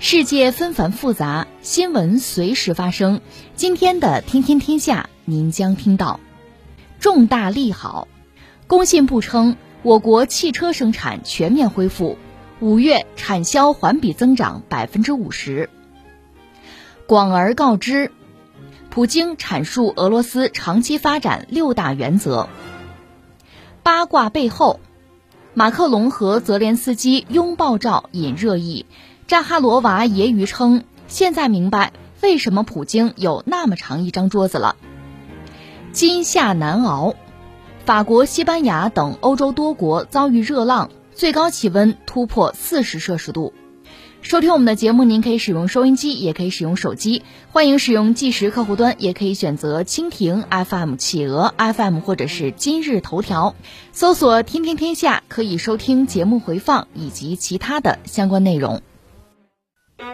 世界纷繁复杂，新闻随时发生。今天的《天天天下》，您将听到重大利好。工信部称，我国汽车生产全面恢复，五月产销环比增长百分之五十。广而告之，普京阐述俄罗斯长期发展六大原则。八卦背后，马克龙和泽连斯基拥抱照引热议。扎哈罗娃揶揄称：“现在明白为什么普京有那么长一张桌子了。”今夏难熬，法国、西班牙等欧洲多国遭遇热浪，最高气温突破四十摄氏度。收听我们的节目，您可以使用收音机，也可以使用手机，欢迎使用计时客户端，也可以选择蜻蜓 FM、企鹅 FM 或者是今日头条，搜索“天天天下”，可以收听节目回放以及其他的相关内容。在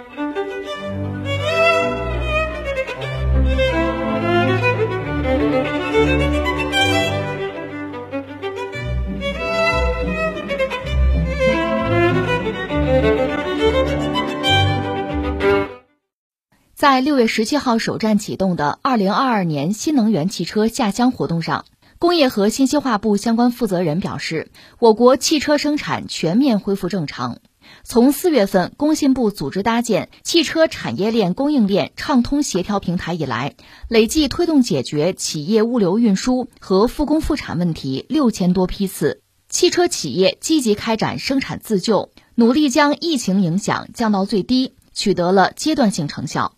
六月十七号首站启动的二零二二年新能源汽车下乡活动上，工业和信息化部相关负责人表示，我国汽车生产全面恢复正常。从四月份工信部组织搭建汽车产业链供应链畅通协调平台以来，累计推动解决企业物流运输和复工复产问题六千多批次。汽车企业积极开展生产自救，努力将疫情影响降到最低，取得了阶段性成效。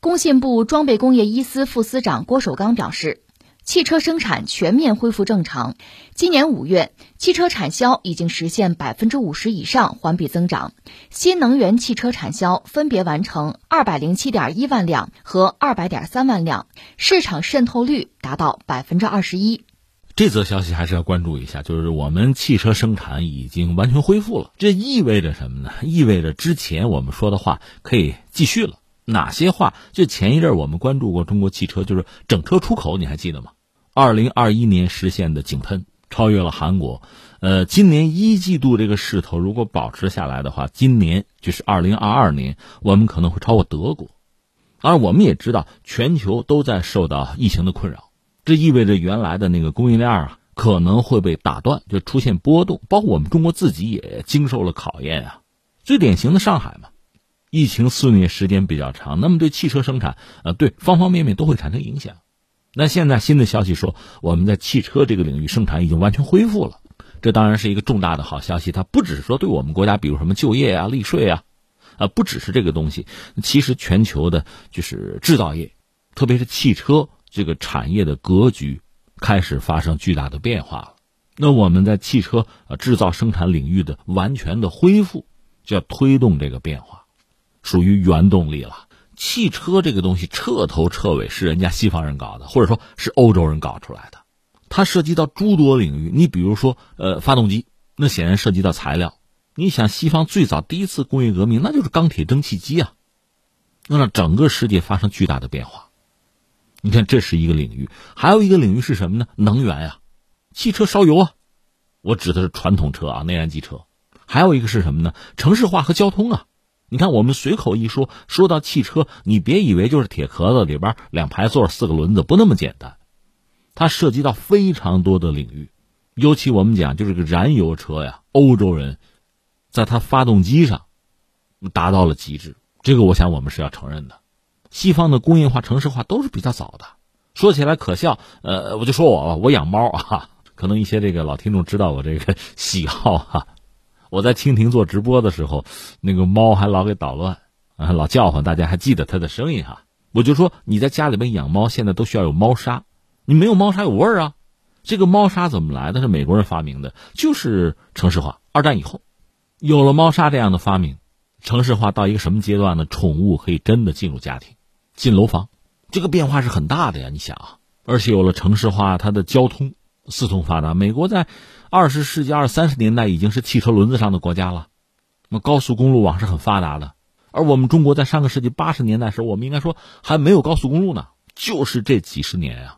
工信部装备工业一司副司长郭守刚表示。汽车生产全面恢复正常，今年五月，汽车产销已经实现百分之五十以上环比增长，新能源汽车产销分别完成二百零七点一万辆和二百点三万辆，市场渗透率达到百分之二十一。这则消息还是要关注一下，就是我们汽车生产已经完全恢复了，这意味着什么呢？意味着之前我们说的话可以继续了。哪些话？就前一阵我们关注过中国汽车，就是整车出口，你还记得吗？二零二一年实现的井喷，超越了韩国。呃，今年一季度这个势头如果保持下来的话，今年就是二零二二年，我们可能会超过德国。而我们也知道，全球都在受到疫情的困扰，这意味着原来的那个供应链啊，可能会被打断，就出现波动。包括我们中国自己也经受了考验啊。最典型的上海嘛。疫情肆虐时间比较长，那么对汽车生产，呃，对方方面面都会产生影响。那现在新的消息说，我们在汽车这个领域生产已经完全恢复了，这当然是一个重大的好消息。它不只是说对我们国家，比如什么就业啊、利税啊，啊，不只是这个东西。其实全球的就是制造业，特别是汽车这个产业的格局开始发生巨大的变化了。那我们在汽车呃制造生产领域的完全的恢复，就要推动这个变化。属于原动力了。汽车这个东西彻头彻尾是人家西方人搞的，或者说是欧洲人搞出来的。它涉及到诸多领域，你比如说，呃，发动机，那显然涉及到材料。你想，西方最早第一次工业革命，那就是钢铁蒸汽机啊，那让整个世界发生巨大的变化。你看，这是一个领域，还有一个领域是什么呢？能源呀，汽车烧油啊，我指的是传统车啊，内燃机车。还有一个是什么呢？城市化和交通啊。你看，我们随口一说，说到汽车，你别以为就是铁壳子里边两排座、四个轮子，不那么简单。它涉及到非常多的领域，尤其我们讲就是个燃油车呀。欧洲人在它发动机上达到了极致，这个我想我们是要承认的。西方的工业化、城市化都是比较早的。说起来可笑，呃，我就说我吧，我养猫啊，可能一些这个老听众知道我这个 喜好哈。我在蜻蜓做直播的时候，那个猫还老给捣乱，啊，老叫唤，大家还记得它的声音哈。我就说你在家里面养猫，现在都需要有猫砂，你没有猫砂有味儿啊。这个猫砂怎么来的？是美国人发明的，就是城市化。二战以后，有了猫砂这样的发明，城市化到一个什么阶段呢？宠物可以真的进入家庭，进楼房，这个变化是很大的呀。你想啊，而且有了城市化，它的交通四通发达。美国在二十世纪二三十年代已经是汽车轮子上的国家了，那么高速公路网是很发达的。而我们中国在上个世纪八十年代时候，我们应该说还没有高速公路呢，就是这几十年呀。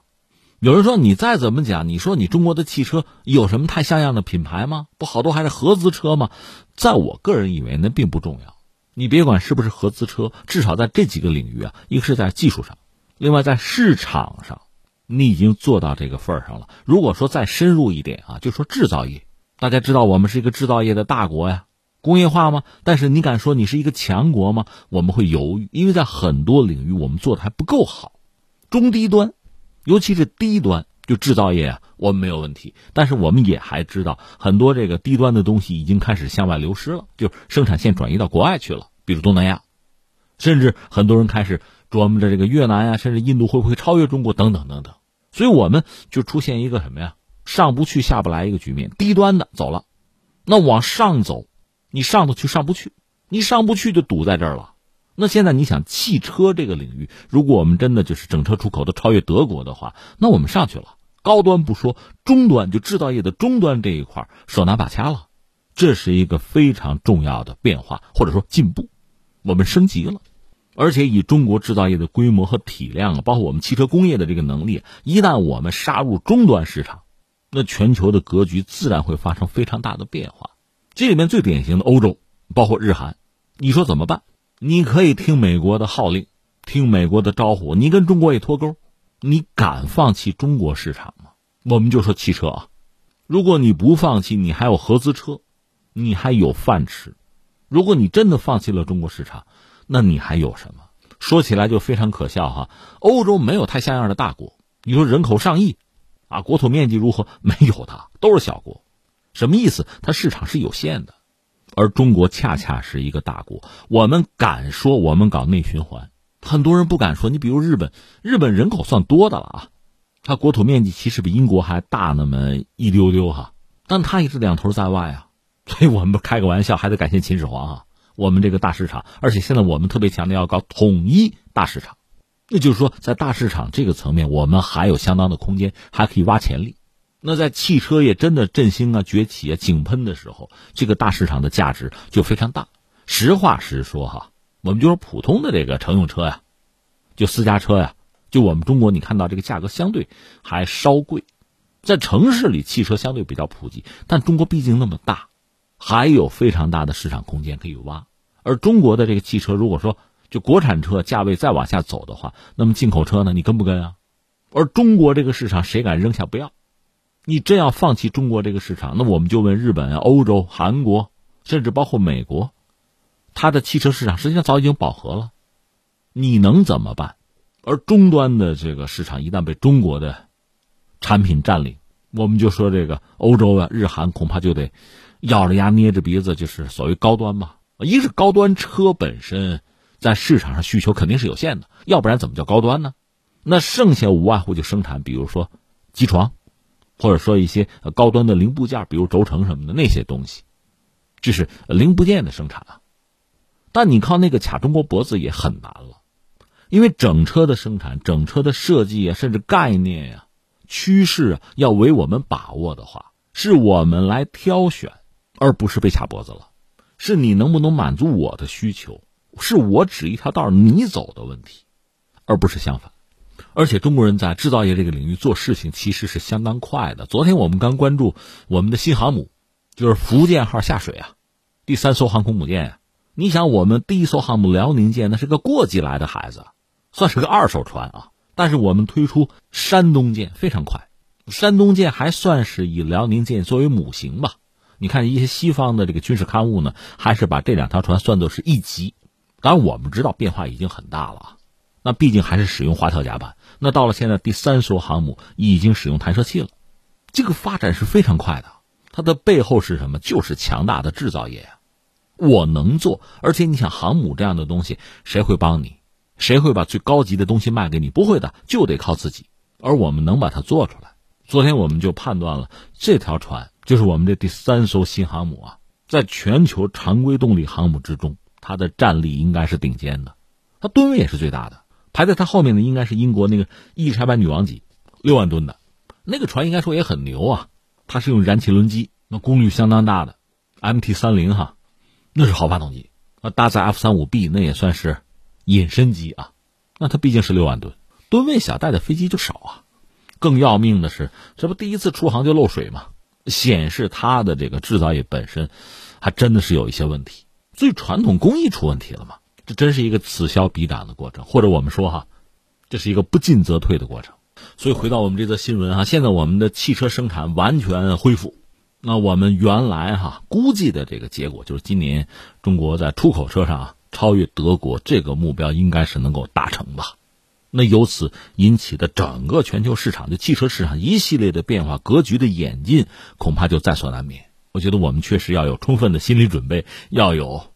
有人说你再怎么讲，你说你中国的汽车有什么太像样的品牌吗？不好多还是合资车吗？在我个人以为那并不重要。你别管是不是合资车，至少在这几个领域啊，一个是在技术上，另外在市场上，你已经做到这个份儿上了。如果说再深入一点啊，就说制造业，大家知道我们是一个制造业的大国呀。工业化吗？但是你敢说你是一个强国吗？我们会犹豫，因为在很多领域我们做的还不够好。中低端，尤其是低端，就制造业啊，我们没有问题。但是我们也还知道，很多这个低端的东西已经开始向外流失了，就生产线转移到国外去了，比如东南亚，甚至很多人开始琢磨着这个越南呀，甚至印度会不会超越中国等等等等。所以我们就出现一个什么呀？上不去下不来一个局面。低端的走了，那往上走。你上头去上不去，你上不去就堵在这儿了。那现在你想汽车这个领域，如果我们真的就是整车出口都超越德国的话，那我们上去了。高端不说，中端就制造业的中端这一块手拿把掐了，这是一个非常重要的变化或者说进步，我们升级了。而且以中国制造业的规模和体量啊，包括我们汽车工业的这个能力，一旦我们杀入终端市场，那全球的格局自然会发生非常大的变化。这里面最典型的欧洲，包括日韩，你说怎么办？你可以听美国的号令，听美国的招呼，你跟中国也脱钩，你敢放弃中国市场吗？我们就说汽车啊，如果你不放弃，你还有合资车，你还有饭吃；如果你真的放弃了中国市场，那你还有什么？说起来就非常可笑哈，欧洲没有太像样的大国，你说人口上亿，啊，国土面积如何？没有的，都是小国。什么意思？它市场是有限的，而中国恰恰是一个大国。我们敢说我们搞内循环，很多人不敢说。你比如日本，日本人口算多的了啊，它国土面积其实比英国还大那么一丢丢哈，但它也是两头在外啊。所以我们开个玩笑，还得感谢秦始皇啊。我们这个大市场，而且现在我们特别强调要搞统一大市场，那就是说在大市场这个层面，我们还有相当的空间，还可以挖潜力。那在汽车业真的振兴啊、崛起啊、井喷的时候，这个大市场的价值就非常大。实话实说哈，我们就说普通的这个乘用车呀，就私家车呀，就我们中国你看到这个价格相对还稍贵，在城市里汽车相对比较普及，但中国毕竟那么大，还有非常大的市场空间可以挖。而中国的这个汽车，如果说就国产车价位再往下走的话，那么进口车呢，你跟不跟啊？而中国这个市场，谁敢扔下不要？你真要放弃中国这个市场，那我们就问日本啊、欧洲、韩国，甚至包括美国，它的汽车市场实际上早已经饱和了，你能怎么办？而终端的这个市场一旦被中国的产品占领，我们就说这个欧洲啊、日韩恐怕就得咬着牙捏着鼻子，就是所谓高端嘛。一是高端车本身在市场上需求肯定是有限的，要不然怎么叫高端呢？那剩下无外乎就生产，比如说机床。或者说一些高端的零部件，比如轴承什么的那些东西，这是零部件的生产啊。但你靠那个卡中国脖子也很难了，因为整车的生产、整车的设计啊，甚至概念呀、趋势，要为我们把握的话，是我们来挑选，而不是被卡脖子了。是你能不能满足我的需求，是我指一条道你走的问题，而不是相反。而且中国人在制造业这个领域做事情其实是相当快的。昨天我们刚关注我们的新航母，就是福建号下水啊，第三艘航空母舰呀。你想，我们第一艘航母辽宁舰那是个过继来的孩子，算是个二手船啊。但是我们推出山东舰非常快，山东舰还算是以辽宁舰作为母型吧。你看一些西方的这个军事刊物呢，还是把这两条船算作是一级。当然我们知道变化已经很大了，那毕竟还是使用滑跳甲板。那到了现在，第三艘航母已经使用弹射器了，这个发展是非常快的。它的背后是什么？就是强大的制造业呀！我能做，而且你想，航母这样的东西，谁会帮你？谁会把最高级的东西卖给你？不会的，就得靠自己。而我们能把它做出来。昨天我们就判断了，这条船就是我们这第三艘新航母啊，在全球常规动力航母之中，它的战力应该是顶尖的，它吨位也是最大的。排在它后面的应该是英国那个伊丽莎白女王级，六万吨的，那个船应该说也很牛啊。它是用燃气轮机，那功率相当大的，MT 三零哈，那是好发动机啊，搭载 F 三五 B 那也算是隐身机啊。那它毕竟是六万吨，吨位小，带的飞机就少啊。更要命的是，这不第一次出航就漏水吗？显示它的这个制造业本身还真的是有一些问题，最传统工艺出问题了嘛？这真是一个此消彼长的过程，或者我们说哈，这是一个不进则退的过程。所以回到我们这则新闻哈，现在我们的汽车生产完全恢复，那我们原来哈估计的这个结果就是今年中国在出口车上超越德国这个目标应该是能够达成吧。那由此引起的整个全球市场的汽车市场一系列的变化格局的演进，恐怕就在所难免。我觉得我们确实要有充分的心理准备，要有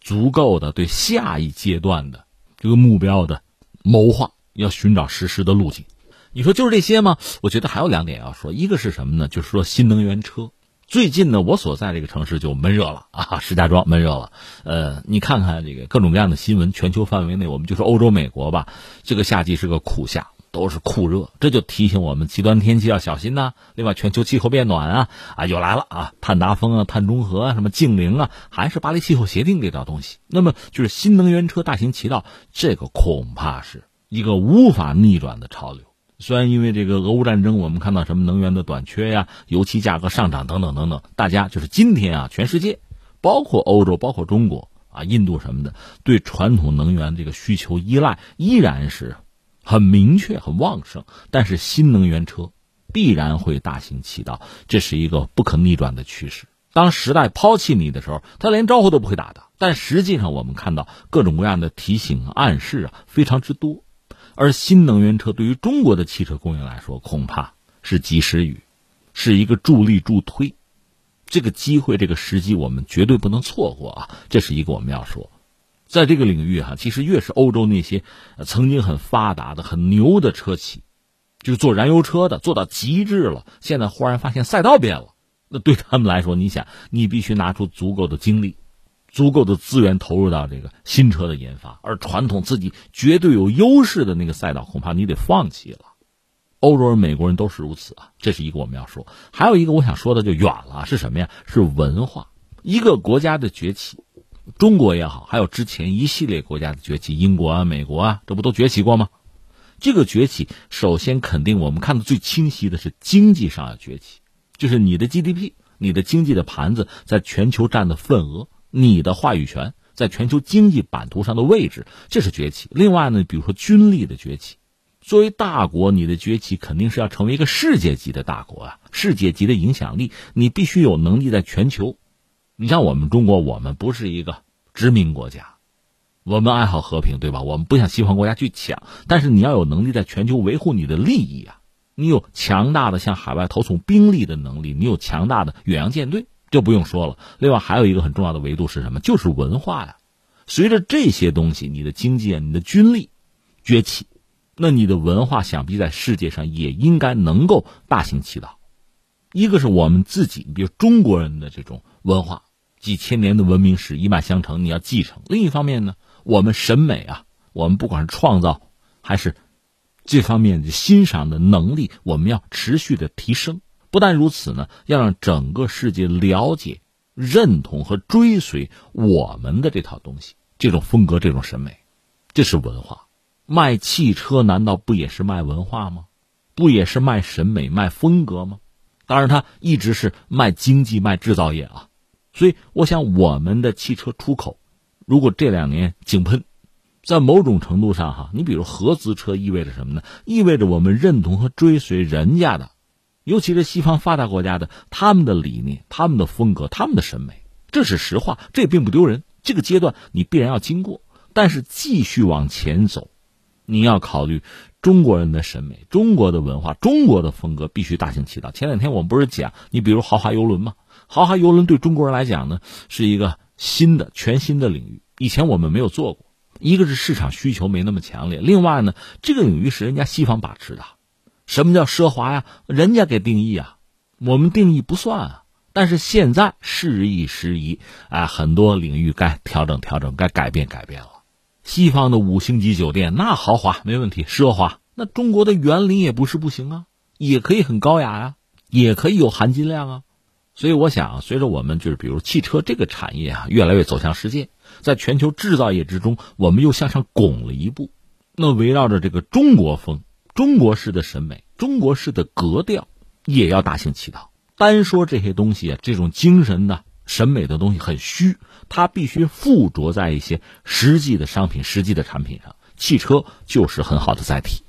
足够的对下一阶段的这个目标的谋划，要寻找实施的路径。你说就是这些吗？我觉得还有两点要说，一个是什么呢？就是说新能源车。最近呢，我所在这个城市就闷热了啊，石家庄闷热了。呃，你看看这个各种各样的新闻，全球范围内，我们就说欧洲、美国吧，这个夏季是个酷夏，都是酷热，这就提醒我们极端天气要小心呐。另外，全球气候变暖啊，啊又来了啊，碳达峰啊、碳中和啊、什么净零啊，还是巴黎气候协定这套东西。那么就是新能源车大行其道，这个恐怕是一个无法逆转的潮流。虽然因为这个俄乌战争，我们看到什么能源的短缺呀、油气价格上涨等等等等，大家就是今天啊，全世界，包括欧洲、包括中国啊、印度什么的，对传统能源这个需求依赖依然是很明确、很旺盛。但是新能源车必然会大行其道，这是一个不可逆转的趋势。当时代抛弃你的时候，他连招呼都不会打的。但实际上，我们看到各种各样的提醒、暗示啊，非常之多。而新能源车对于中国的汽车工业来说，恐怕是及时雨，是一个助力助推。这个机会，这个时机，我们绝对不能错过啊！这是一个我们要说，在这个领域哈，其实越是欧洲那些曾经很发达的、很牛的车企，就是做燃油车的，做到极致了。现在忽然发现赛道变了，那对他们来说，你想，你必须拿出足够的精力。足够的资源投入到这个新车的研发，而传统自己绝对有优势的那个赛道，恐怕你得放弃了。欧洲人、美国人都是如此啊，这是一个我们要说。还有一个我想说的就远了，是什么呀？是文化。一个国家的崛起，中国也好，还有之前一系列国家的崛起，英国啊、美国啊，这不都崛起过吗？这个崛起，首先肯定我们看的最清晰的是经济上要崛起，就是你的 GDP，你的经济的盘子在全球占的份额。你的话语权在全球经济版图上的位置，这是崛起。另外呢，比如说军力的崛起，作为大国，你的崛起肯定是要成为一个世界级的大国啊，世界级的影响力，你必须有能力在全球。你像我们中国，我们不是一个殖民国家，我们爱好和平，对吧？我们不像西方国家去抢，但是你要有能力在全球维护你的利益啊，你有强大的向海外投送兵力的能力，你有强大的远洋舰队。就不用说了。另外还有一个很重要的维度是什么？就是文化呀。随着这些东西，你的经济、你的军力崛起，那你的文化想必在世界上也应该能够大行其道。一个是我们自己，比如中国人的这种文化，几千年的文明史一脉相承，你要继承。另一方面呢，我们审美啊，我们不管是创造还是这方面的欣赏的能力，我们要持续的提升。不但如此呢，要让整个世界了解、认同和追随我们的这套东西，这种风格、这种审美，这是文化。卖汽车难道不也是卖文化吗？不也是卖审美、卖风格吗？当然，它一直是卖经济、卖制造业啊。所以，我想我们的汽车出口，如果这两年井喷，在某种程度上哈，你比如合资车意味着什么呢？意味着我们认同和追随人家的。尤其是西方发达国家的他们的理念、他们的风格、他们的审美，这是实话，这也并不丢人。这个阶段你必然要经过，但是继续往前走，你要考虑中国人的审美、中国的文化、中国的风格必须大行其道。前两天我们不是讲，你比如豪华游轮吗？豪华游轮对中国人来讲呢，是一个新的、全新的领域，以前我们没有做过。一个是市场需求没那么强烈，另外呢，这个领域是人家西方把持的。什么叫奢华呀？人家给定义啊，我们定义不算啊。但是现在时移时移，哎，很多领域该调整调整，该改变改变了。西方的五星级酒店那豪华没问题，奢华。那中国的园林也不是不行啊，也可以很高雅呀，也可以有含金量啊。所以我想，随着我们就是比如汽车这个产业啊，越来越走向世界，在全球制造业之中，我们又向上拱了一步。那围绕着这个中国风、中国式的审美、中国式的格调，也要大行其道。单说这些东西啊，这种精神呢？审美的东西很虚，它必须附着在一些实际的商品、实际的产品上。汽车就是很好的载体。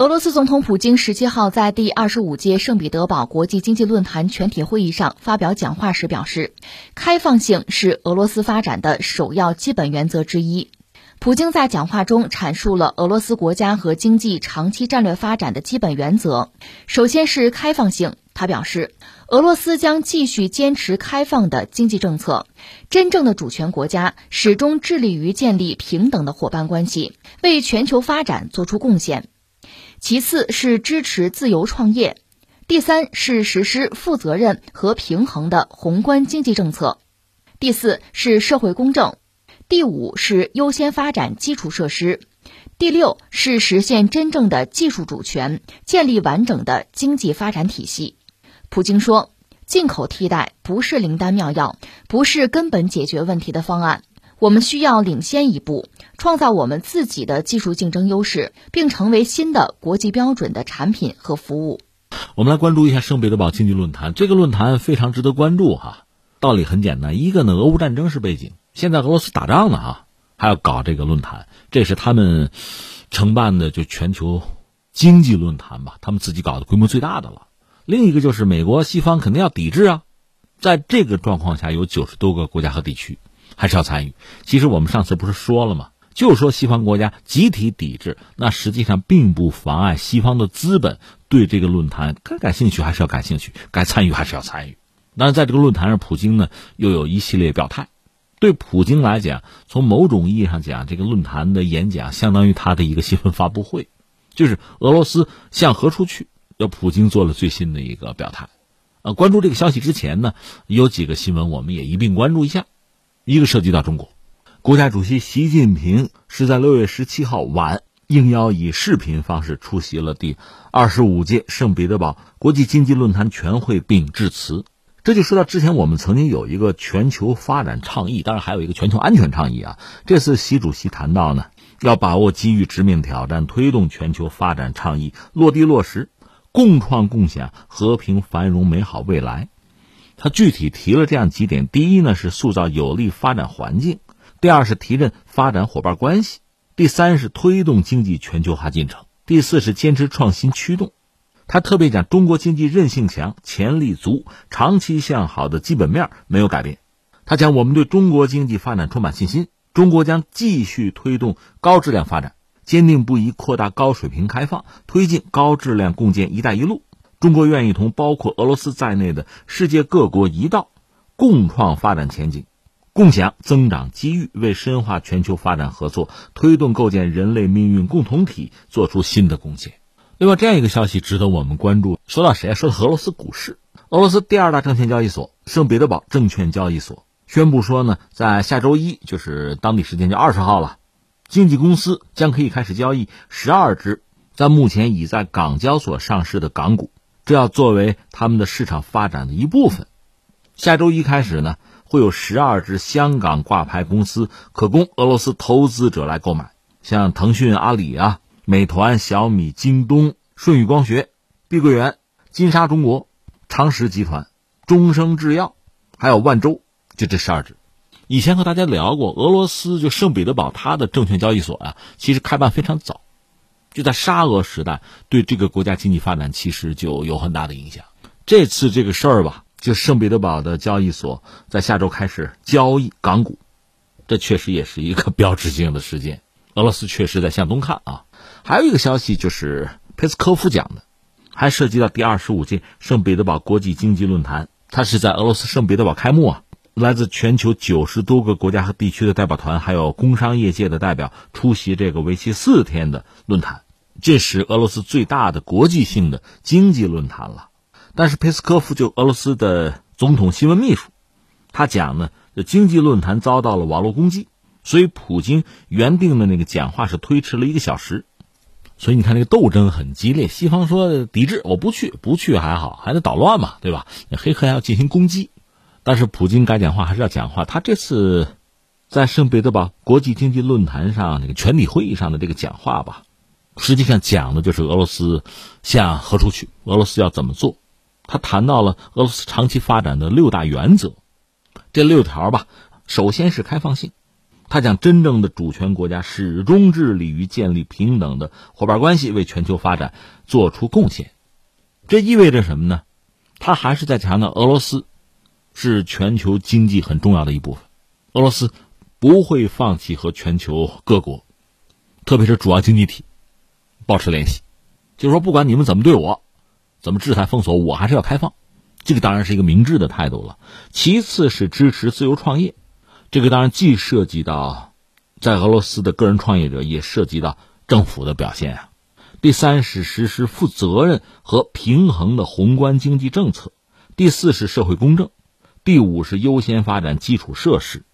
俄罗斯总统普京十七号在第二十五届圣彼得堡国际经济论坛全体会议上发表讲话时表示，开放性是俄罗斯发展的首要基本原则之一。普京在讲话中阐述了俄罗斯国家和经济长期战略发展的基本原则。首先是开放性，他表示，俄罗斯将继续坚持开放的经济政策。真正的主权国家始终致力于建立平等的伙伴关系，为全球发展做出贡献。其次是支持自由创业，第三是实施负责任和平衡的宏观经济政策，第四是社会公正，第五是优先发展基础设施，第六是实现真正的技术主权，建立完整的经济发展体系。普京说，进口替代不是灵丹妙药，不是根本解决问题的方案。我们需要领先一步，创造我们自己的技术竞争优势，并成为新的国际标准的产品和服务。我们来关注一下圣彼得堡经济论坛，这个论坛非常值得关注哈。道理很简单，一个呢，俄乌战争是背景，现在俄罗斯打仗呢哈，还要搞这个论坛，这是他们承办的就全球经济论坛吧，他们自己搞的规模最大的了。另一个就是美国西方肯定要抵制啊，在这个状况下，有九十多个国家和地区。还是要参与。其实我们上次不是说了吗？就说西方国家集体抵制，那实际上并不妨碍西方的资本对这个论坛该感兴趣还是要感兴趣，该参与还是要参与。但是在这个论坛上，普京呢又有一系列表态。对普京来讲，从某种意义上讲，这个论坛的演讲相当于他的一个新闻发布会，就是俄罗斯向何处去，要普京做了最新的一个表态。呃，关注这个消息之前呢，有几个新闻我们也一并关注一下。一个涉及到中国，国家主席习近平是在六月十七号晚应邀以视频方式出席了第二十五届圣彼得堡国际经济论坛全会并致辞。这就说到之前我们曾经有一个全球发展倡议，当然还有一个全球安全倡议啊。这次习主席谈到呢，要把握机遇，直面挑战，推动全球发展倡议落地落实，共创共享和平繁荣美好未来。他具体提了这样几点：第一呢是塑造有利发展环境；第二是提振发展伙伴关系；第三是推动经济全球化进程；第四是坚持创新驱动。他特别讲中国经济韧性强、潜力足、长期向好的基本面没有改变。他讲我们对中国经济发展充满信心，中国将继续推动高质量发展，坚定不移扩大高水平开放，推进高质量共建“一带一路”。中国愿意同包括俄罗斯在内的世界各国一道，共创发展前景，共享增长机遇，为深化全球发展合作、推动构建人类命运共同体做出新的贡献。另外，这样一个消息值得我们关注。说到谁啊？说到俄罗斯股市。俄罗斯第二大证券交易所圣彼得堡证券交易所宣布说呢，在下周一，就是当地时间就二十号了，经纪公司将可以开始交易十二只在目前已在港交所上市的港股。这要作为他们的市场发展的一部分。下周一开始呢，会有十二只香港挂牌公司可供俄罗斯投资者来购买，像腾讯、阿里啊、美团、小米、京东、舜宇光学、碧桂园、金沙中国、长实集团、中生制药，还有万洲，就这十二只。以前和大家聊过，俄罗斯就圣彼得堡，它的证券交易所啊，其实开办非常早。就在沙俄时代，对这个国家经济发展其实就有很大的影响。这次这个事儿吧，就圣彼得堡的交易所在下周开始交易港股，这确实也是一个 标志性的事件。俄罗斯确实在向东看啊。还有一个消息就是佩斯科夫讲的，还涉及到第二十五届圣彼得堡国际经济论坛，它是在俄罗斯圣彼得堡开幕啊。来自全球九十多个国家和地区的代表团，还有工商业界的代表出席这个为期四天的论坛，这是俄罗斯最大的国际性的经济论坛了。但是佩斯科夫就俄罗斯的总统新闻秘书，他讲呢，这经济论坛遭到了网络攻击，所以普京原定的那个讲话是推迟了一个小时。所以你看，这个斗争很激烈。西方说抵制，我不去，不去还好，还得捣乱嘛，对吧？那黑客还要进行攻击。但是普京该讲话还是要讲话。他这次在圣彼得堡国际经济论坛上那个全体会议上的这个讲话吧，实际上讲的就是俄罗斯向何处去，俄罗斯要怎么做。他谈到了俄罗斯长期发展的六大原则，这六条吧，首先是开放性。他讲真正的主权国家始终致力于建立平等的伙伴关系，为全球发展做出贡献。这意味着什么呢？他还是在强调俄罗斯。是全球经济很重要的一部分，俄罗斯不会放弃和全球各国，特别是主要经济体保持联系。就是说，不管你们怎么对我，怎么制裁封锁，我还是要开放。这个当然是一个明智的态度了。其次是支持自由创业，这个当然既涉及到在俄罗斯的个人创业者，也涉及到政府的表现啊。第三是实施负责任和平衡的宏观经济政策。第四是社会公正。第五是优先发展基础设施，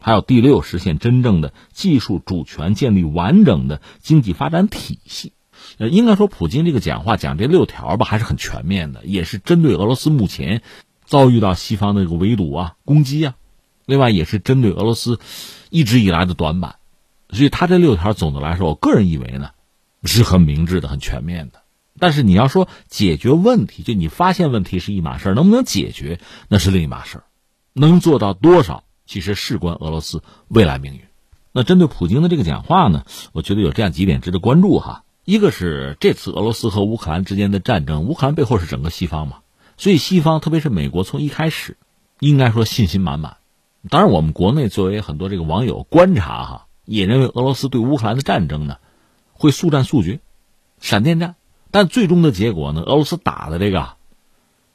还有第六实现真正的技术主权，建立完整的经济发展体系。呃，应该说，普京这个讲话讲这六条吧，还是很全面的，也是针对俄罗斯目前遭遇到西方的这个围堵啊、攻击啊，另外也是针对俄罗斯一直以来的短板。所以，他这六条总的来说，我个人以为呢，是很明智的、很全面的。但是你要说解决问题，就你发现问题是一码事儿，能不能解决那是另一码事儿，能做到多少，其实事关俄罗斯未来命运。那针对普京的这个讲话呢，我觉得有这样几点值得关注哈。一个是这次俄罗斯和乌克兰之间的战争，乌克兰背后是整个西方嘛，所以西方特别是美国从一开始应该说信心满满。当然，我们国内作为很多这个网友观察哈，也认为俄罗斯对乌克兰的战争呢会速战速决，闪电战。但最终的结果呢？俄罗斯打的这个，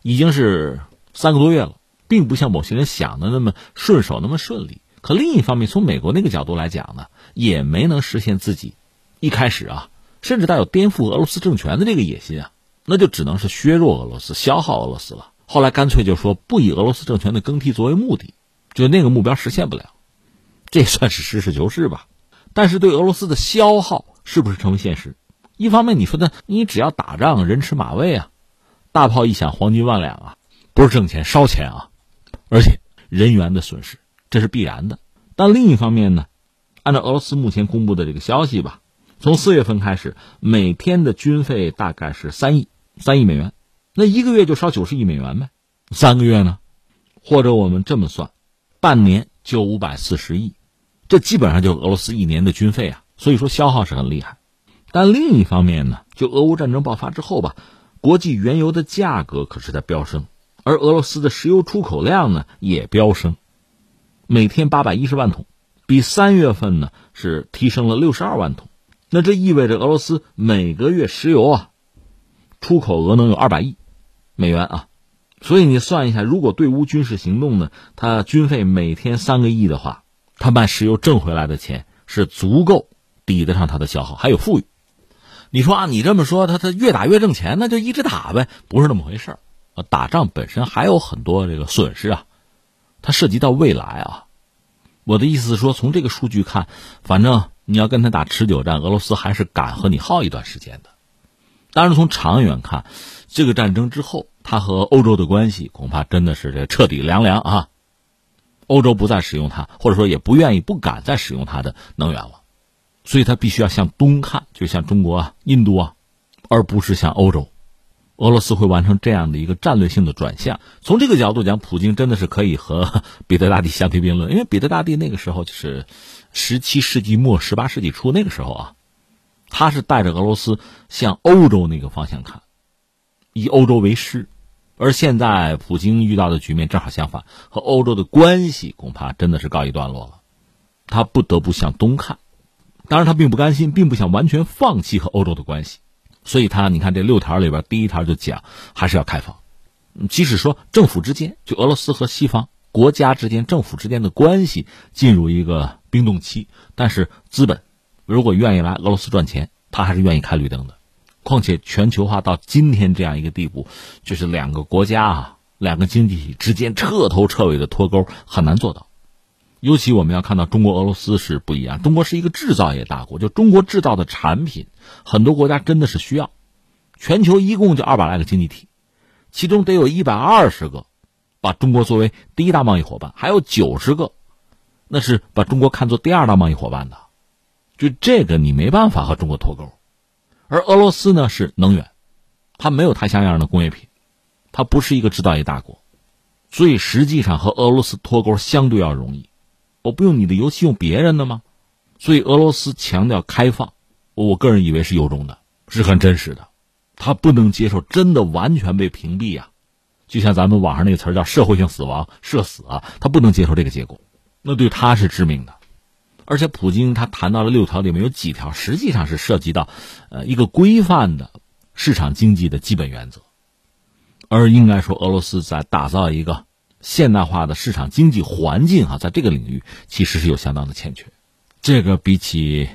已经是三个多月了，并不像某些人想的那么顺手那么顺利。可另一方面，从美国那个角度来讲呢，也没能实现自己一开始啊，甚至带有颠覆俄罗斯政权的这个野心啊，那就只能是削弱俄罗斯、消耗俄罗斯了。后来干脆就说不以俄罗斯政权的更替作为目的，就那个目标实现不了，这算是实事求是吧？但是对俄罗斯的消耗是不是成为现实？一方面，你说的你只要打仗，人吃马喂啊，大炮一响，黄金万两啊，不是挣钱烧钱啊，而且人员的损失这是必然的。但另一方面呢，按照俄罗斯目前公布的这个消息吧，从四月份开始，每天的军费大概是三亿三亿美元，那一个月就烧九十亿美元呗。三个月呢，或者我们这么算，半年就五百四十亿，这基本上就俄罗斯一年的军费啊。所以说消耗是很厉害。但另一方面呢，就俄乌战争爆发之后吧，国际原油的价格可是在飙升，而俄罗斯的石油出口量呢也飙升，每天八百一十万桶，比三月份呢是提升了六十二万桶。那这意味着俄罗斯每个月石油啊出口额能有二百亿美元啊，所以你算一下，如果对乌军事行动呢，它军费每天三个亿的话，他卖石油挣回来的钱是足够抵得上它的消耗，还有富裕。你说啊，你这么说，他他越打越挣钱，那就一直打呗，不是那么回事儿。打仗本身还有很多这个损失啊，它涉及到未来啊。我的意思是说，从这个数据看，反正你要跟他打持久战，俄罗斯还是敢和你耗一段时间的。当然，从长远看，这个战争之后，他和欧洲的关系恐怕真的是这彻底凉凉啊。欧洲不再使用它，或者说也不愿意、不敢再使用它的能源了。所以，他必须要向东看，就像中国啊、印度啊，而不是向欧洲。俄罗斯会完成这样的一个战略性的转向。从这个角度讲，普京真的是可以和 彼得大帝相提并论，因为彼得大帝那个时候就是十七世纪末、十八世纪初那个时候啊，他是带着俄罗斯向欧洲那个方向看，以欧洲为师。而现在，普京遇到的局面正好相反，和欧洲的关系恐怕真的是告一段落了，他不得不向东看。当然，他并不甘心，并不想完全放弃和欧洲的关系，所以他你看这六条里边第一条就讲还是要开放，即使说政府之间就俄罗斯和西方国家之间政府之间的关系进入一个冰冻期，但是资本如果愿意来俄罗斯赚钱，他还是愿意开绿灯的。况且全球化到今天这样一个地步，就是两个国家啊，两个经济体之间彻头彻尾的脱钩很难做到。尤其我们要看到中国、俄罗斯是不一样。中国是一个制造业大国，就中国制造的产品，很多国家真的是需要。全球一共就二百来个经济体，其中得有一百二十个把中国作为第一大贸易伙伴，还有九十个那是把中国看作第二大贸易伙伴的。就这个你没办法和中国脱钩。而俄罗斯呢是能源，它没有它像样的工业品，它不是一个制造业大国，所以实际上和俄罗斯脱钩相对要容易。我不用你的油气，用别人的吗？所以俄罗斯强调开放，我个人以为是由衷的，是很真实的。他不能接受真的完全被屏蔽啊，就像咱们网上那个词叫社会性死亡、社死啊，他不能接受这个结果，那对他是致命的。而且普京他谈到了六条里面有几条，实际上是涉及到呃一个规范的市场经济的基本原则，而应该说俄罗斯在打造一个。现代化的市场经济环境哈，在这个领域其实是有相当的欠缺。这个比起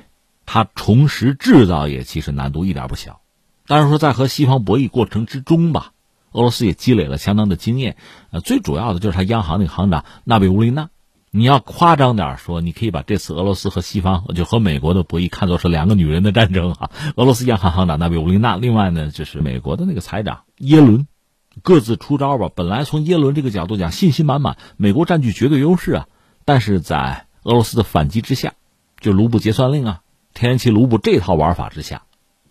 它重拾制造业，其实难度一点不小。但是说在和西方博弈过程之中吧，俄罗斯也积累了相当的经验。呃，最主要的就是他央行那个行长纳比乌林娜。你要夸张点说，你可以把这次俄罗斯和西方就和美国的博弈看作是两个女人的战争啊。俄罗斯央行行长纳比乌林娜，另外呢就是美国的那个财长耶伦。各自出招吧。本来从耶伦这个角度讲，信心满满，美国占据绝对优势啊。但是在俄罗斯的反击之下，就卢布结算令啊，天然气卢布这套玩法之下，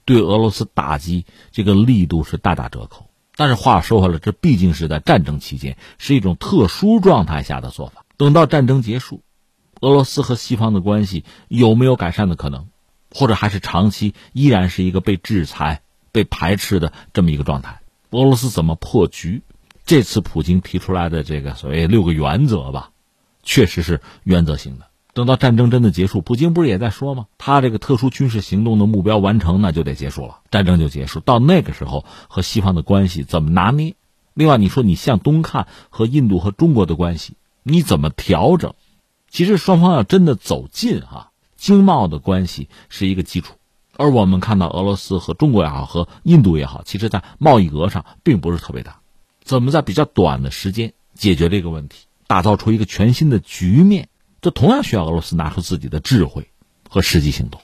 对俄罗斯打击这个力度是大打折扣。但是话说回来，这毕竟是在战争期间，是一种特殊状态下的做法。等到战争结束，俄罗斯和西方的关系有没有改善的可能，或者还是长期依然是一个被制裁、被排斥的这么一个状态？俄罗斯怎么破局？这次普京提出来的这个所谓六个原则吧，确实是原则性的。等到战争真的结束，普京不是也在说吗？他这个特殊军事行动的目标完成，那就得结束了，战争就结束。到那个时候，和西方的关系怎么拿捏？另外，你说你向东看，和印度和中国的关系你怎么调整？其实双方要真的走近啊，经贸的关系是一个基础。而我们看到俄罗斯和中国也好，和印度也好，其实在贸易额上并不是特别大。怎么在比较短的时间解决这个问题，打造出一个全新的局面？这同样需要俄罗斯拿出自己的智慧和实际行动。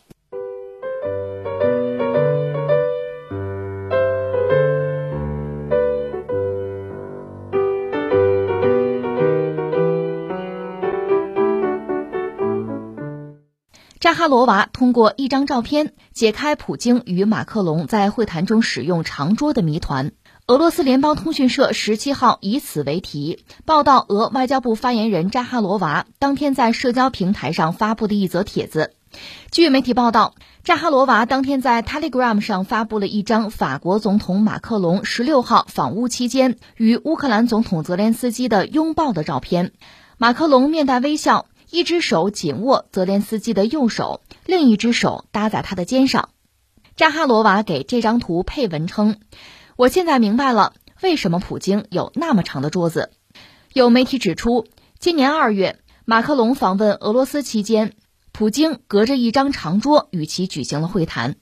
扎哈罗娃通过一张照片解开普京与马克龙在会谈中使用长桌的谜团。俄罗斯联邦通讯社十七号以此为题报道，俄外交部发言人扎哈罗娃当天在社交平台上发布的一则帖子。据媒体报道，扎哈罗娃当天在 Telegram 上发布了一张法国总统马克龙十六号访乌期间与乌克兰总统泽连斯基的拥抱的照片。马克龙面带微笑。一只手紧握泽连斯基的右手，另一只手搭在他的肩上。扎哈罗娃给这张图配文称：“我现在明白了为什么普京有那么长的桌子。”有媒体指出，今年二月马克龙访问俄罗斯期间，普京隔着一张长桌与其举行了会谈。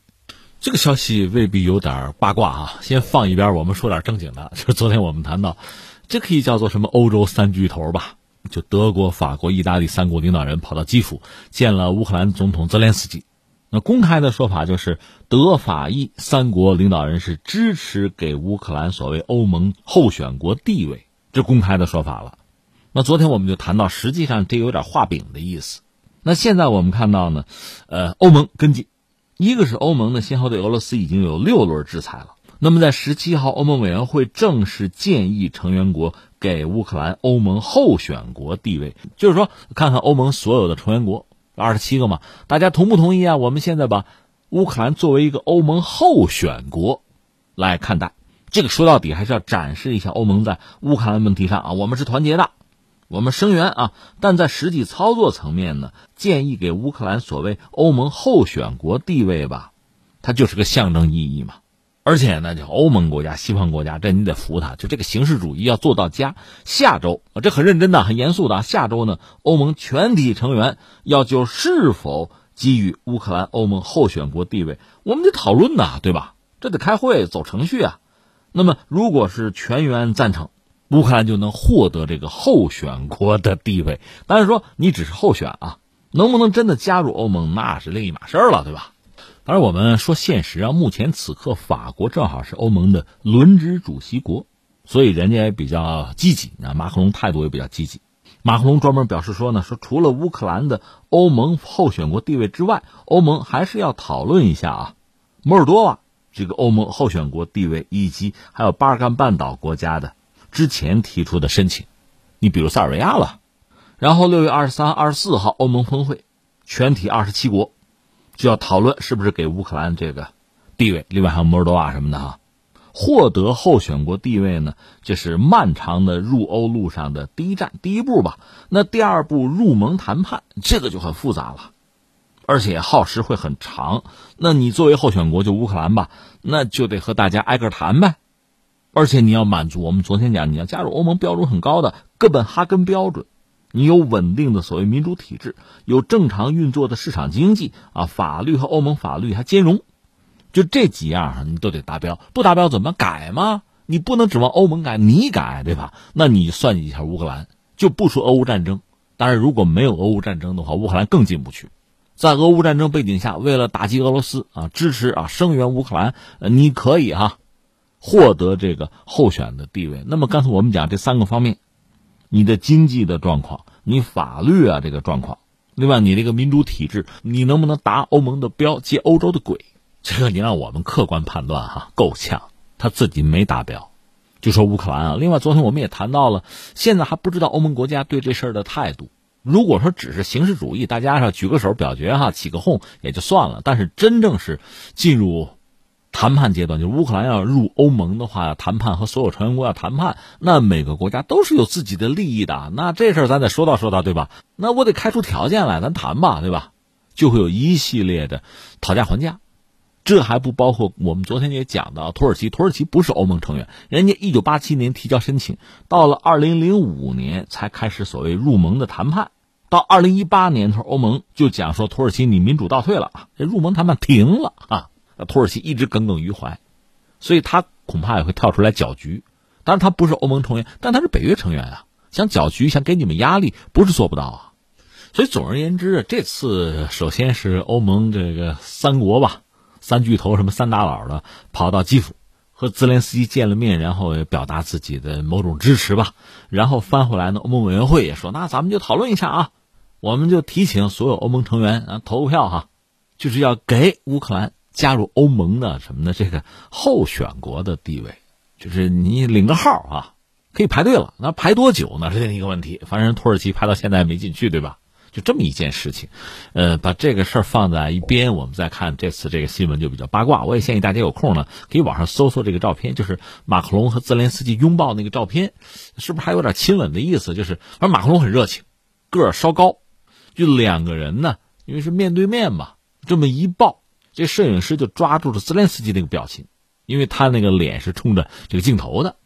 这个消息未必有点八卦啊，先放一边，我们说点正经的。就是昨天我们谈到，这可以叫做什么欧洲三巨头吧。就德国、法国、意大利三国领导人跑到基辅见了乌克兰总统泽连斯基，那公开的说法就是德法意三国领导人是支持给乌克兰所谓欧盟候选国地位，这公开的说法了。那昨天我们就谈到，实际上这有点画饼的意思。那现在我们看到呢，呃，欧盟跟进，一个是欧盟呢先后对俄罗斯已经有六轮制裁了。那么在十七号，欧盟委员会正式建议成员国。给乌克兰欧盟候选国地位，就是说，看看欧盟所有的成员国二十七个嘛，大家同不同意啊？我们现在把乌克兰作为一个欧盟候选国来看待，这个说到底还是要展示一下欧盟在乌克兰问题上啊，我们是团结的，我们声援啊。但在实际操作层面呢，建议给乌克兰所谓欧盟候选国地位吧，它就是个象征意义嘛。而且呢，就欧盟国家、西方国家，这你得服他，就这个形式主义要做到家。下周啊，这很认真的、很严肃的。下周呢，欧盟全体成员要就是否给予乌克兰欧盟候选国地位，我们得讨论呐，对吧？这得开会走程序啊。那么，如果是全员赞成，乌克兰就能获得这个候选国的地位。但是说你只是候选啊，能不能真的加入欧盟，那是另一码事儿了，对吧？当然，我们说现实啊，目前此刻法国正好是欧盟的轮值主席国，所以人家也比较积极啊。马克龙态度也比较积极，马克龙专门表示说呢，说除了乌克兰的欧盟候选国地位之外，欧盟还是要讨论一下啊，摩尔多瓦这个欧盟候选国地位，以及还有巴尔干半岛国家的之前提出的申请，你比如塞尔维亚了。然后六月二十三、二十四号欧盟峰会，全体二十七国。就要讨论是不是给乌克兰这个地位，另外还有摩尔多瓦什么的哈，获得候选国地位呢？这是漫长的入欧路上的第一站、第一步吧。那第二步入盟谈判，这个就很复杂了，而且耗时会很长。那你作为候选国，就乌克兰吧，那就得和大家挨个谈呗。而且你要满足我们昨天讲，你要加入欧盟标准很高的哥本哈根标准。你有稳定的所谓民主体制，有正常运作的市场经济啊，法律和欧盟法律还兼容，就这几样你都得达标，不达标怎么改吗？你不能指望欧盟改，你改对吧？那你算计一下乌克兰，就不说俄乌战争，当然如果没有俄乌战争的话，乌克兰更进不去。在俄乌战争背景下，为了打击俄罗斯啊，支持啊声援乌克兰，你可以哈获得这个候选的地位。那么刚才我们讲这三个方面。你的经济的状况，你法律啊这个状况，另外你这个民主体制，你能不能达欧盟的标，接欧洲的轨？这个你让我们客观判断哈，够呛，他自己没达标。就说乌克兰啊，另外昨天我们也谈到了，现在还不知道欧盟国家对这事儿的态度。如果说只是形式主义，大家上举个手表决哈，起个哄也就算了。但是真正是进入。谈判阶段，就是乌克兰要入欧盟的话，要谈判和所有成员国要谈判，那每个国家都是有自己的利益的。那这事儿咱得说道说道，对吧？那我得开出条件来，咱谈吧，对吧？就会有一系列的讨价还价，这还不包括我们昨天也讲到土耳其。土耳其不是欧盟成员，人家一九八七年提交申请，到了二零零五年才开始所谓入盟的谈判，到二零一八年头，欧盟就讲说土耳其你民主倒退了，这入盟谈判停了啊。土耳其一直耿耿于怀，所以他恐怕也会跳出来搅局。当然，他不是欧盟成员，但他是北约成员啊，想搅局，想给你们压力，不是做不到啊。所以总而言之，这次首先是欧盟这个三国吧，三巨头什么三大佬的跑到基辅和泽连斯基见了面，然后表达自己的某种支持吧。然后翻回来呢，欧盟委员会也说，那咱们就讨论一下啊，我们就提请所有欧盟成员啊投个票哈，就是要给乌克兰。加入欧盟的什么的？这个候选国的地位，就是你领个号啊，可以排队了。那排多久呢？这是一个问题。反正土耳其排到现在没进去，对吧？就这么一件事情。呃，把这个事儿放在一边，我们再看这次这个新闻就比较八卦。我也建议大家有空呢，可以网上搜搜这个照片，就是马克龙和泽连斯基拥抱那个照片，是不是还有点亲吻的意思？就是反正马克龙很热情，个儿稍高，就两个人呢，因为是面对面嘛，这么一抱。这摄影师就抓住了泽连斯基那个表情，因为他那个脸是冲着这个镜头的，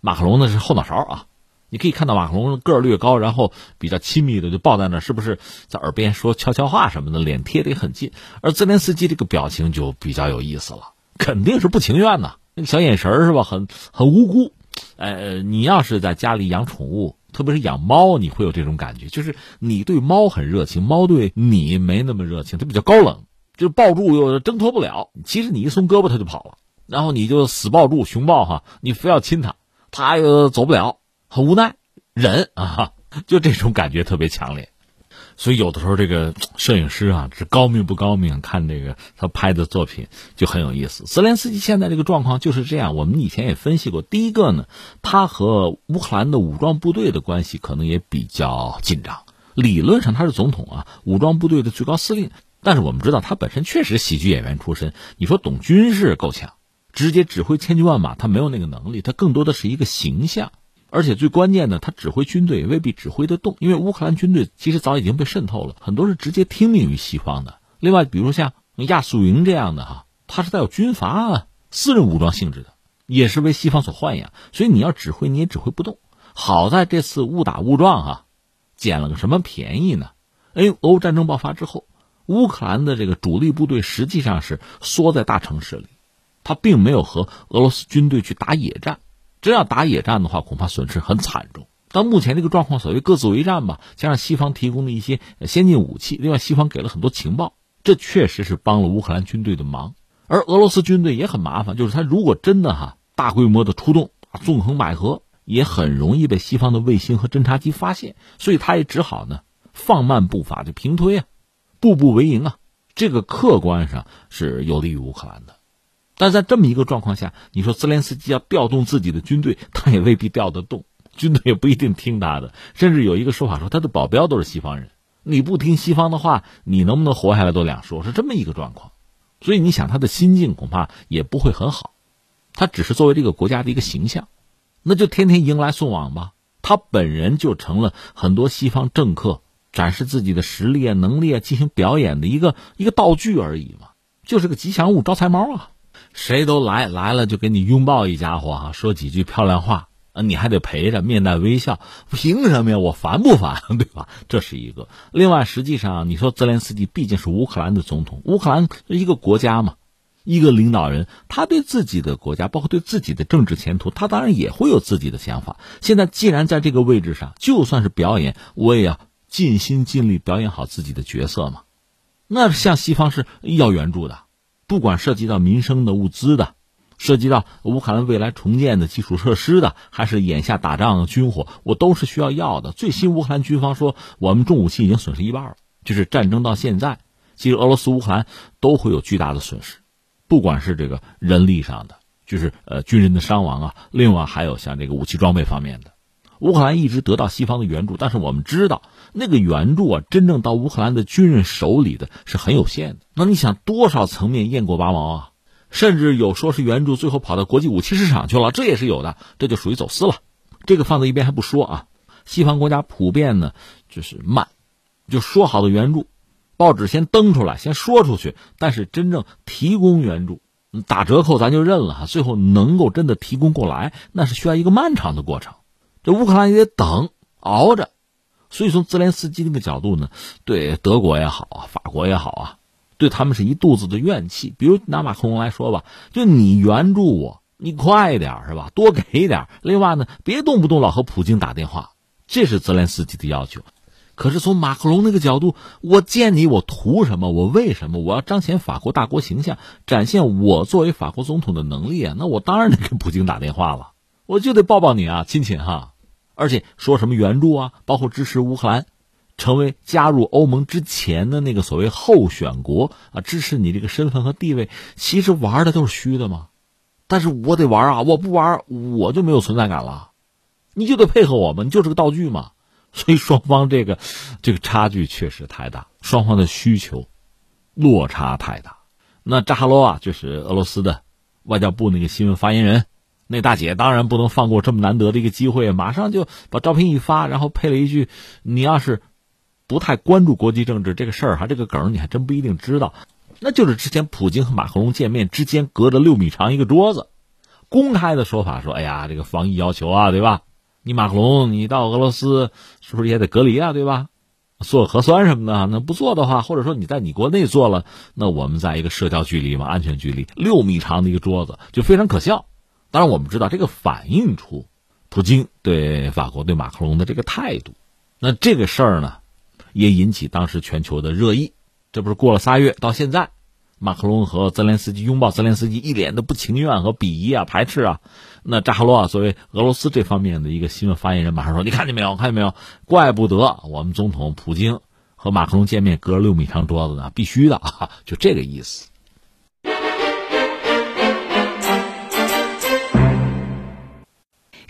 马克龙呢是后脑勺啊。你可以看到马克龙个儿略高，然后比较亲密的就抱在那，是不是在耳边说悄悄话什么的，脸贴得很近。而泽连斯基这个表情就比较有意思了，肯定是不情愿呐，那个小眼神是吧，很很无辜。呃，你要是在家里养宠物，特别是养猫，你会有这种感觉，就是你对猫很热情，猫对你没那么热情，它比较高冷。就抱住又挣脱不了，其实你一松胳膊它就跑了，然后你就死抱住熊抱哈，你非要亲它，它又走不了，很无奈，忍啊，就这种感觉特别强烈。所以有的时候这个摄影师啊，是高明不高明，看这个他拍的作品就很有意思。泽连斯基现在这个状况就是这样，我们以前也分析过。第一个呢，他和乌克兰的武装部队的关系可能也比较紧张，理论上他是总统啊，武装部队的最高司令。但是我们知道，他本身确实喜剧演员出身。你说懂军事够呛，直接指挥千军万马，他没有那个能力。他更多的是一个形象，而且最关键的，他指挥军队也未必指挥得动。因为乌克兰军队其实早已经被渗透了，很多是直接听命于西方的。另外，比如像亚速营这样的哈，他是带有军阀啊私人武装性质的，也是为西方所豢养，所以你要指挥你也指挥不动。好在这次误打误撞啊，捡了个什么便宜呢？哎，俄乌战争爆发之后，乌克兰的这个主力部队实际上是缩在大城市里，他并没有和俄罗斯军队去打野战。真要打野战的话，恐怕损失很惨重。到目前这个状况，所谓各自为战吧，加上西方提供的一些先进武器，另外西方给了很多情报，这确实是帮了乌克兰军队的忙。而俄罗斯军队也很麻烦，就是他如果真的哈大规模的出动，纵横捭阖。也很容易被西方的卫星和侦察机发现，所以他也只好呢放慢步伐，就平推啊，步步为营啊。这个客观上是有利于乌克兰的，但在这么一个状况下，你说泽连斯基要调动自己的军队，他也未必调得动，军队也不一定听他的。甚至有一个说法说，他的保镖都是西方人，你不听西方的话，你能不能活下来都两说，是这么一个状况。所以你想，他的心境恐怕也不会很好，他只是作为这个国家的一个形象。那就天天迎来送往吧，他本人就成了很多西方政客展示自己的实力啊、能力啊、进行表演的一个一个道具而已嘛，就是个吉祥物、招财猫啊。谁都来来了就给你拥抱一家伙啊，说几句漂亮话啊，你还得陪着，面带微笑，凭什么呀？我烦不烦？对吧？这是一个。另外，实际上你说泽连斯基毕竟是乌克兰的总统，乌克兰一个国家嘛。一个领导人，他对自己的国家，包括对自己的政治前途，他当然也会有自己的想法。现在既然在这个位置上，就算是表演，我也要尽心尽力表演好自己的角色嘛。那向西方是要援助的，不管涉及到民生的物资的，涉及到乌克兰未来重建的基础设施的，还是眼下打仗的军火，我都是需要要的。最新乌克兰军方说，我们重武器已经损失一半了，就是战争到现在，其实俄罗斯、乌克兰都会有巨大的损失。不管是这个人力上的，就是呃军人的伤亡啊，另外还有像这个武器装备方面的，乌克兰一直得到西方的援助，但是我们知道那个援助啊，真正到乌克兰的军人手里的是很有限的。那你想多少层面雁过拔毛啊？甚至有说是援助最后跑到国际武器市场去了，这也是有的，这就属于走私了。这个放在一边还不说啊，西方国家普遍呢就是慢，就说好的援助。报纸先登出来，先说出去，但是真正提供援助，打折扣咱就认了哈。最后能够真的提供过来，那是需要一个漫长的过程。这乌克兰也得等，熬着。所以从泽连斯基那个角度呢，对德国也好啊，法国也好啊，对他们是一肚子的怨气。比如拿马克龙来说吧，就你援助我，你快点是吧？多给一点。另外呢，别动不动老和普京打电话，这是泽连斯基的要求。可是从马克龙那个角度，我见你，我图什么？我为什么？我要彰显法国大国形象，展现我作为法国总统的能力啊！那我当然得给普京打电话了，我就得抱抱你啊，亲亲哈！而且说什么援助啊，包括支持乌克兰成为加入欧盟之前的那个所谓候选国啊，支持你这个身份和地位，其实玩的都是虚的嘛。但是我得玩啊，我不玩我就没有存在感了，你就得配合我们，你就是个道具嘛。所以双方这个这个差距确实太大，双方的需求落差太大。那扎哈罗娃就是俄罗斯的外交部那个新闻发言人，那大姐当然不能放过这么难得的一个机会，马上就把照片一发，然后配了一句：“你要是不太关注国际政治这个事儿哈，这个梗你还真不一定知道。”那就是之前普京和马克龙见面之间隔着六米长一个桌子，公开的说法说：“哎呀，这个防疫要求啊，对吧？”你马克龙，你到俄罗斯是不是也得隔离啊？对吧？做核酸什么的，那不做的话，或者说你在你国内做了，那我们在一个社交距离嘛，安全距离六米长的一个桌子，就非常可笑。当然，我们知道这个反映出普京对法国对马克龙的这个态度。那这个事儿呢，也引起当时全球的热议。这不是过了仨月到现在。马克龙和泽连斯基拥抱，泽连斯基一脸的不情愿和鄙夷啊、排斥啊。那扎哈罗啊，作为俄罗斯这方面的一个新闻发言人，马上说：“你看见没有？看见没有？怪不得我们总统普京和马克龙见面隔六米长桌子呢，必须的啊！”就这个意思。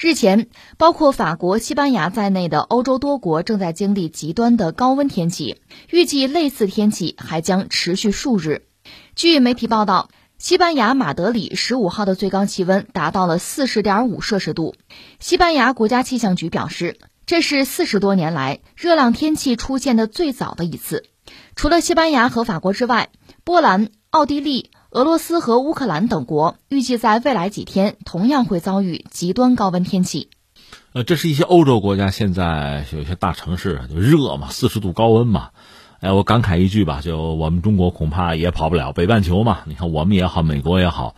日前，包括法国、西班牙在内的欧洲多国正在经历极端的高温天气，预计类似天气还将持续数日。据媒体报道，西班牙马德里十五号的最高气温达到了四十点五摄氏度。西班牙国家气象局表示，这是四十多年来热浪天气出现的最早的一次。除了西班牙和法国之外，波兰、奥地利、俄罗斯和乌克兰等国预计在未来几天同样会遭遇极端高温天气。呃，这是一些欧洲国家现在有些大城市就热嘛，四十度高温嘛。哎，我感慨一句吧，就我们中国恐怕也跑不了北半球嘛。你看我们也好，美国也好，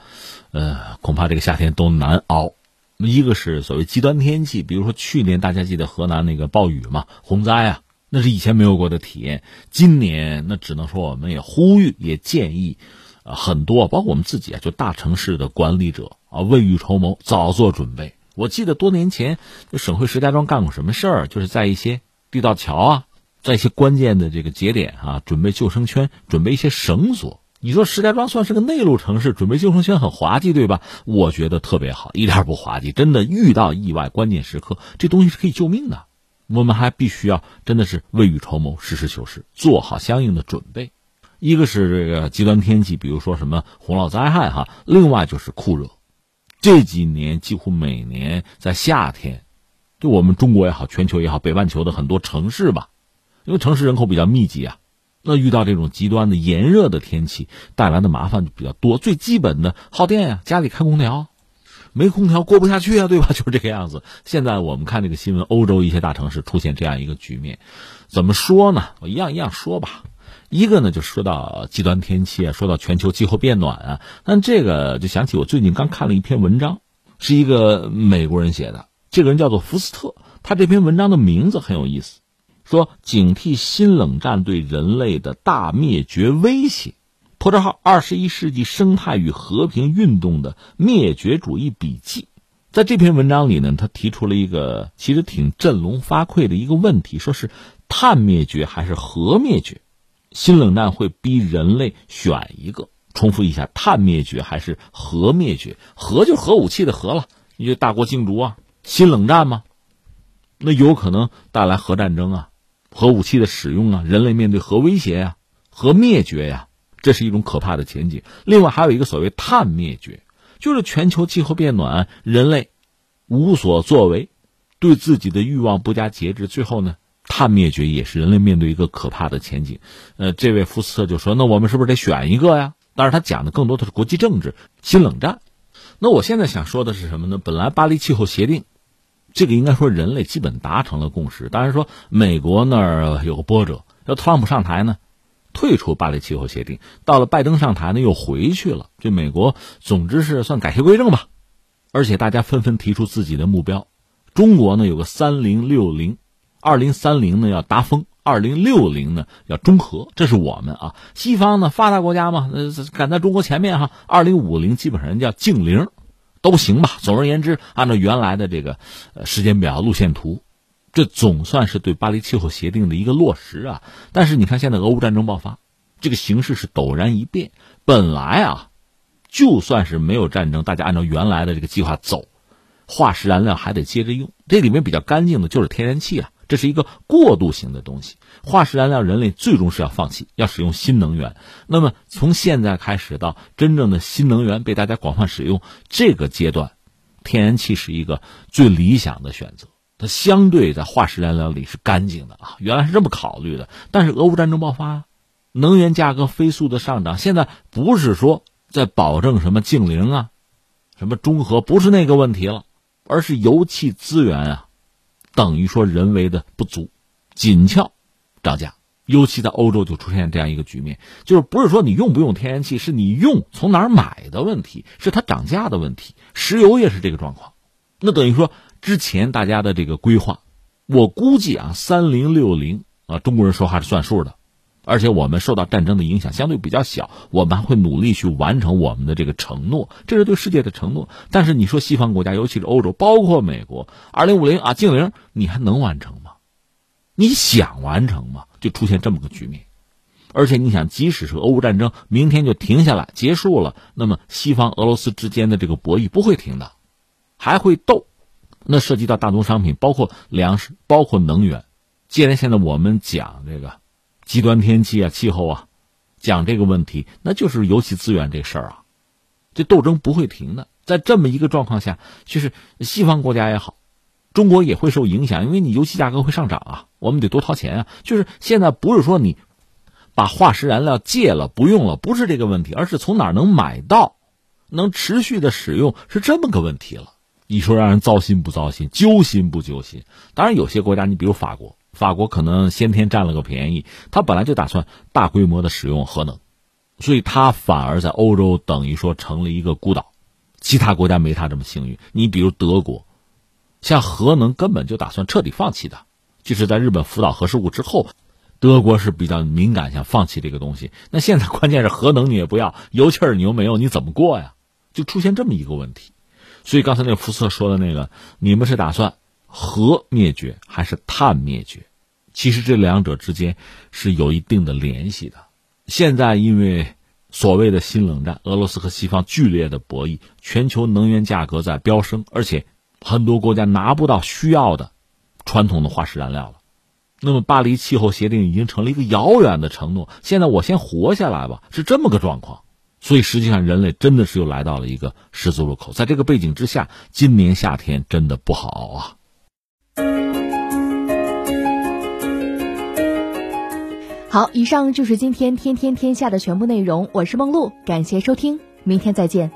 呃，恐怕这个夏天都难熬。一个是所谓极端天气，比如说去年大家记得河南那个暴雨嘛，洪灾啊，那是以前没有过的体验。今年那只能说我们也呼吁，也建议。啊，很多包括我们自己啊，就大城市的管理者啊，未雨绸缪，早做准备。我记得多年前，就省会石家庄干过什么事儿，就是在一些地道桥啊，在一些关键的这个节点啊，准备救生圈，准备一些绳索。你说石家庄算是个内陆城市，准备救生圈很滑稽，对吧？我觉得特别好，一点不滑稽。真的遇到意外关键时刻，这东西是可以救命的。我们还必须要真的是未雨绸缪，实事求是，做好相应的准备。一个是这个极端天气，比如说什么洪涝灾害哈，另外就是酷热。这几年几乎每年在夏天，就我们中国也好，全球也好，北半球的很多城市吧，因为城市人口比较密集啊，那遇到这种极端的炎热的天气，带来的麻烦就比较多。最基本的耗电呀，家里开空调，没空调过不下去啊，对吧？就是这个样子。现在我们看这个新闻，欧洲一些大城市出现这样一个局面，怎么说呢？我一样一样说吧。一个呢，就说到极端天气啊，说到全球气候变暖啊，但这个就想起我最近刚看了一篇文章，是一个美国人写的，这个人叫做福斯特，他这篇文章的名字很有意思，说警惕新冷战对人类的大灭绝威胁，破折号二十一世纪生态与和平运动的灭绝主义笔记，在这篇文章里呢，他提出了一个其实挺振聋发聩的一个问题，说是碳灭绝还是核灭绝？新冷战会逼人类选一个，重复一下：碳灭绝还是核灭绝？核就核武器的核了，你就大国竞逐啊！新冷战吗？那有可能带来核战争啊，核武器的使用啊，人类面对核威胁呀，核灭绝呀，这是一种可怕的前景。另外还有一个所谓碳灭绝，就是全球气候变暖，人类无所作为，对自己的欲望不加节制，最后呢？碳灭绝也是人类面对一个可怕的前景，呃，这位福斯特就说：“那我们是不是得选一个呀？”但是他讲的更多的是国际政治、新冷战。那我现在想说的是什么呢？本来巴黎气候协定，这个应该说人类基本达成了共识。当然说美国那儿有个波折，要特朗普上台呢，退出巴黎气候协定；到了拜登上台呢，又回去了。这美国总之是算改邪归正吧。而且大家纷纷提出自己的目标。中国呢有个三零六零。二零三零呢要达峰，二零六零呢要中和，这是我们啊。西方呢发达国家嘛，呃赶在中国前面哈。二零五零基本上叫净零，都行吧。总而言之，按照原来的这个时间表路线图，这总算是对巴黎气候协定的一个落实啊。但是你看现在俄乌战争爆发，这个形势是陡然一变。本来啊，就算是没有战争，大家按照原来的这个计划走，化石燃料还得接着用。这里面比较干净的就是天然气啊。这是一个过渡型的东西，化石燃料人类最终是要放弃，要使用新能源。那么从现在开始到真正的新能源被大家广泛使用这个阶段，天然气是一个最理想的选择。它相对在化石燃料里是干净的啊，原来是这么考虑的。但是俄乌战争爆发，能源价格飞速的上涨，现在不是说在保证什么净零啊，什么中和，不是那个问题了，而是油气资源啊。等于说人为的不足，紧俏涨价，尤其在欧洲就出现这样一个局面，就是不是说你用不用天然气，是你用从哪儿买的问题，是它涨价的问题。石油也是这个状况，那等于说之前大家的这个规划，我估计啊，三零六零啊，中国人说话是算数的。而且我们受到战争的影响相对比较小，我们还会努力去完成我们的这个承诺，这是对世界的承诺。但是你说西方国家，尤其是欧洲，包括美国，二零五零啊净零，你还能完成吗？你想完成吗？就出现这么个局面。而且你想，即使是俄乌战争明天就停下来结束了，那么西方俄罗斯之间的这个博弈不会停的，还会斗。那涉及到大宗商品，包括粮食，包括能源。既然现在我们讲这个。极端天气啊，气候啊，讲这个问题，那就是油气资源这事儿啊，这斗争不会停的。在这么一个状况下，就是西方国家也好，中国也会受影响，因为你油气价格会上涨啊，我们得多掏钱啊。就是现在不是说你把化石燃料戒了不用了，不是这个问题，而是从哪能买到，能持续的使用是这么个问题了。你说让人糟心不糟心，揪心不揪心？当然，有些国家，你比如法国，法国可能先天占了个便宜，他本来就打算大规模的使用核能，所以他反而在欧洲等于说成了一个孤岛，其他国家没他这么幸运。你比如德国，像核能根本就打算彻底放弃的，就是在日本福岛核事故之后。德国是比较敏感，想放弃这个东西。那现在关键是核能你也不要，油气儿你又没有，你怎么过呀？就出现这么一个问题。所以刚才那个福特说的那个，你们是打算核灭绝还是碳灭绝？其实这两者之间是有一定的联系的。现在因为所谓的新冷战，俄罗斯和西方剧烈的博弈，全球能源价格在飙升，而且很多国家拿不到需要的传统的化石燃料了。那么，巴黎气候协定已经成了一个遥远的承诺。现在我先活下来吧，是这么个状况。所以，实际上人类真的是又来到了一个十字路口。在这个背景之下，今年夏天真的不好啊。好，以上就是今天天天天下的全部内容。我是梦露，感谢收听，明天再见。